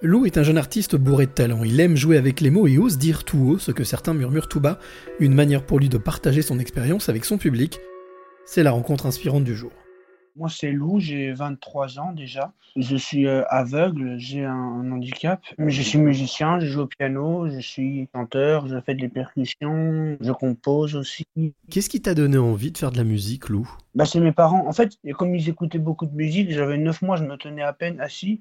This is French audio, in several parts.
Lou est un jeune artiste bourré de talent. Il aime jouer avec les mots et ose dire tout haut ce que certains murmurent tout bas, une manière pour lui de partager son expérience avec son public. C'est la rencontre inspirante du jour. Moi, c'est Lou, j'ai 23 ans déjà. Je suis euh, aveugle, j'ai un, handicap, mais je suis musicien, je joue au piano, je suis chanteur, je fais des percussions, je compose aussi. Qu'est-ce qui t'a donné envie de faire de la musique, Lou? Bah, C'est mes parents. En fait, comme ils écoutaient beaucoup de musique, j'avais 9 mois, je me tenais à peine assis.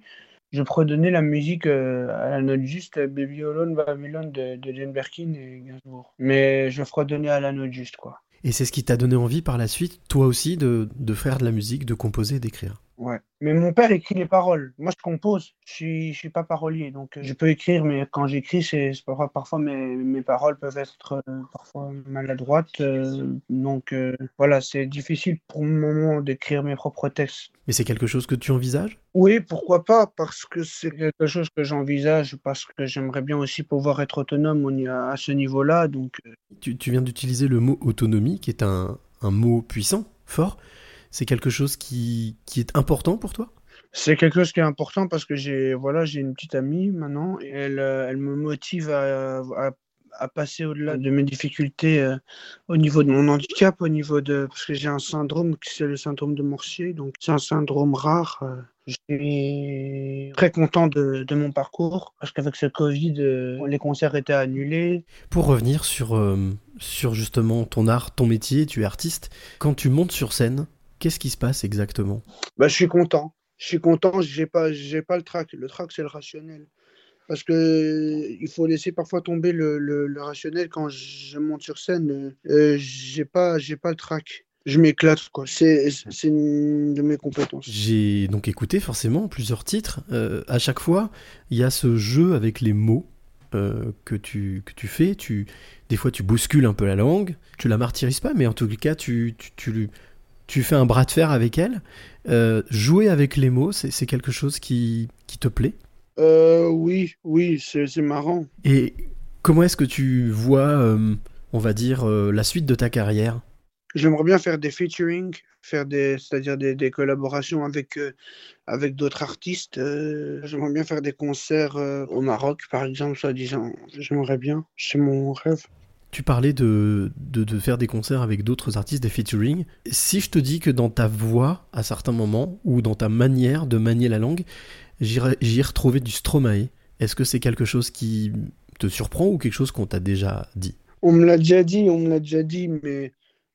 Je prenais la musique euh, à la note juste, Baby Alone, Babylon de, de Jane et Gainsbourg. Mais je fredonnais à la note juste, quoi. Et c'est ce qui t'a donné envie par la suite, toi aussi, de, de faire de la musique, de composer, d'écrire? Ouais. Mais mon père écrit les paroles. Moi, je compose. Je suis, je suis pas parolier. Donc, euh, je peux écrire, mais quand j'écris, c'est parfois, parfois mes, mes paroles peuvent être euh, parfois maladroites. Euh, donc, voilà, c'est difficile pour le moment d'écrire mes propres textes. Mais c'est quelque chose que tu envisages? Oui, pourquoi pas Parce que c'est quelque chose que j'envisage, parce que j'aimerais bien aussi pouvoir être autonome à ce niveau-là. Donc, tu, tu viens d'utiliser le mot autonomie, qui est un, un mot puissant, fort c'est quelque chose qui, qui est important pour toi? C'est quelque chose qui est important parce que j'ai voilà j'ai une petite amie maintenant et elle, euh, elle me motive à, à, passer au-delà de mes difficultés euh, au niveau de mon handicap, au niveau de parce que j'ai un syndrome qui c'est le syndrome de Morsier, donc c'est un syndrome rare. Euh. je suis très content de, de mon parcours parce qu'avec ce Covid, les concerts étaient annulés. Pour revenir sur, sur justement ton art, ton métier, tu es artiste. Quand tu montes sur scène, Qu'est-ce qui se passe exactement? Bah, Je suis content. Je suis content, j'ai pas, j'ai pas le trac. Le trac, c'est le rationnel. Parce que il faut laisser parfois tomber le, le, rationnel quand je monte sur scène. Euh, j'ai pas, j'ai pas le trac. Je m'éclate, quoi. C'est, c'est une de mes compétences. J'ai donc écouté forcément plusieurs titres. Euh, à chaque fois, il y a ce jeu avec les mots euh, que, tu, que tu fais. Tu, des fois, tu bouscules un peu la langue. Tu la martyrises pas, mais en tout cas, tu, tu, tu, tu fais un bras de fer avec elle. Euh, jouer avec les mots, c'est quelque chose qui, qui te plaît? Euh, Oui, oui, c'est marrant. Et comment est-ce que tu vois, euh, on va dire, la suite de ta carrière? J'aimerais bien faire des featuring, faire des, c'est-à-dire des, des, collaborations avec, avec d'autres artistes. J'aimerais bien faire des concerts au Maroc, par exemple, soi-disant. J'aimerais bien, c'est mon rêve. Tu parlais de, de, faire des concerts avec d'autres artistes, des featuring. Si je te dis que dans ta voix, à certains moments, ou dans ta manière de manier la langue, j'y ai du Stromae, est-ce que c'est quelque chose qui te surprend ou quelque chose qu'on t'a déjà dit? On me l'a déjà dit, on me l'a déjà dit, mais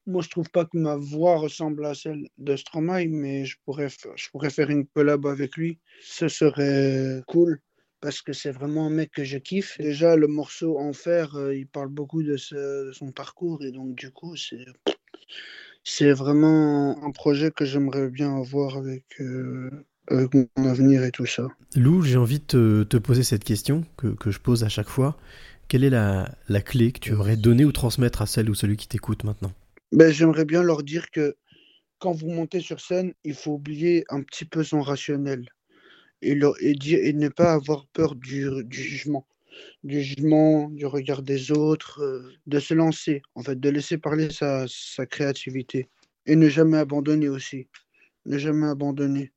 moi je trouve pas que ma voix ressemble à celle de Stromae, mais je pourrais, je pourrais faire une collab avec lui, ce serait cool parce que c'est vraiment un mec que je kiffe. Déjà, le morceau Enfer, euh, il parle beaucoup de, son parcours et donc du coup, c'est c'est vraiment un projet que j'aimerais bien avoir avec, euh, mon avenir et tout ça. Lou, j'ai envie de te, poser cette question que, que, je pose à chaque fois. Quelle est la, la clé que tu aurais donnée ou transmettre à celle ou celui qui t'écoute maintenant? Ben, J'aimerais bien leur dire que quand vous montez sur scène, il faut oublier un petit peu son rationnel et, ne pas avoir peur du, jugement, du jugement, du regard des autres, euh, de se lancer, en fait, de laisser parler sa créativité. Et ne jamais abandonner aussi, ne jamais abandonner.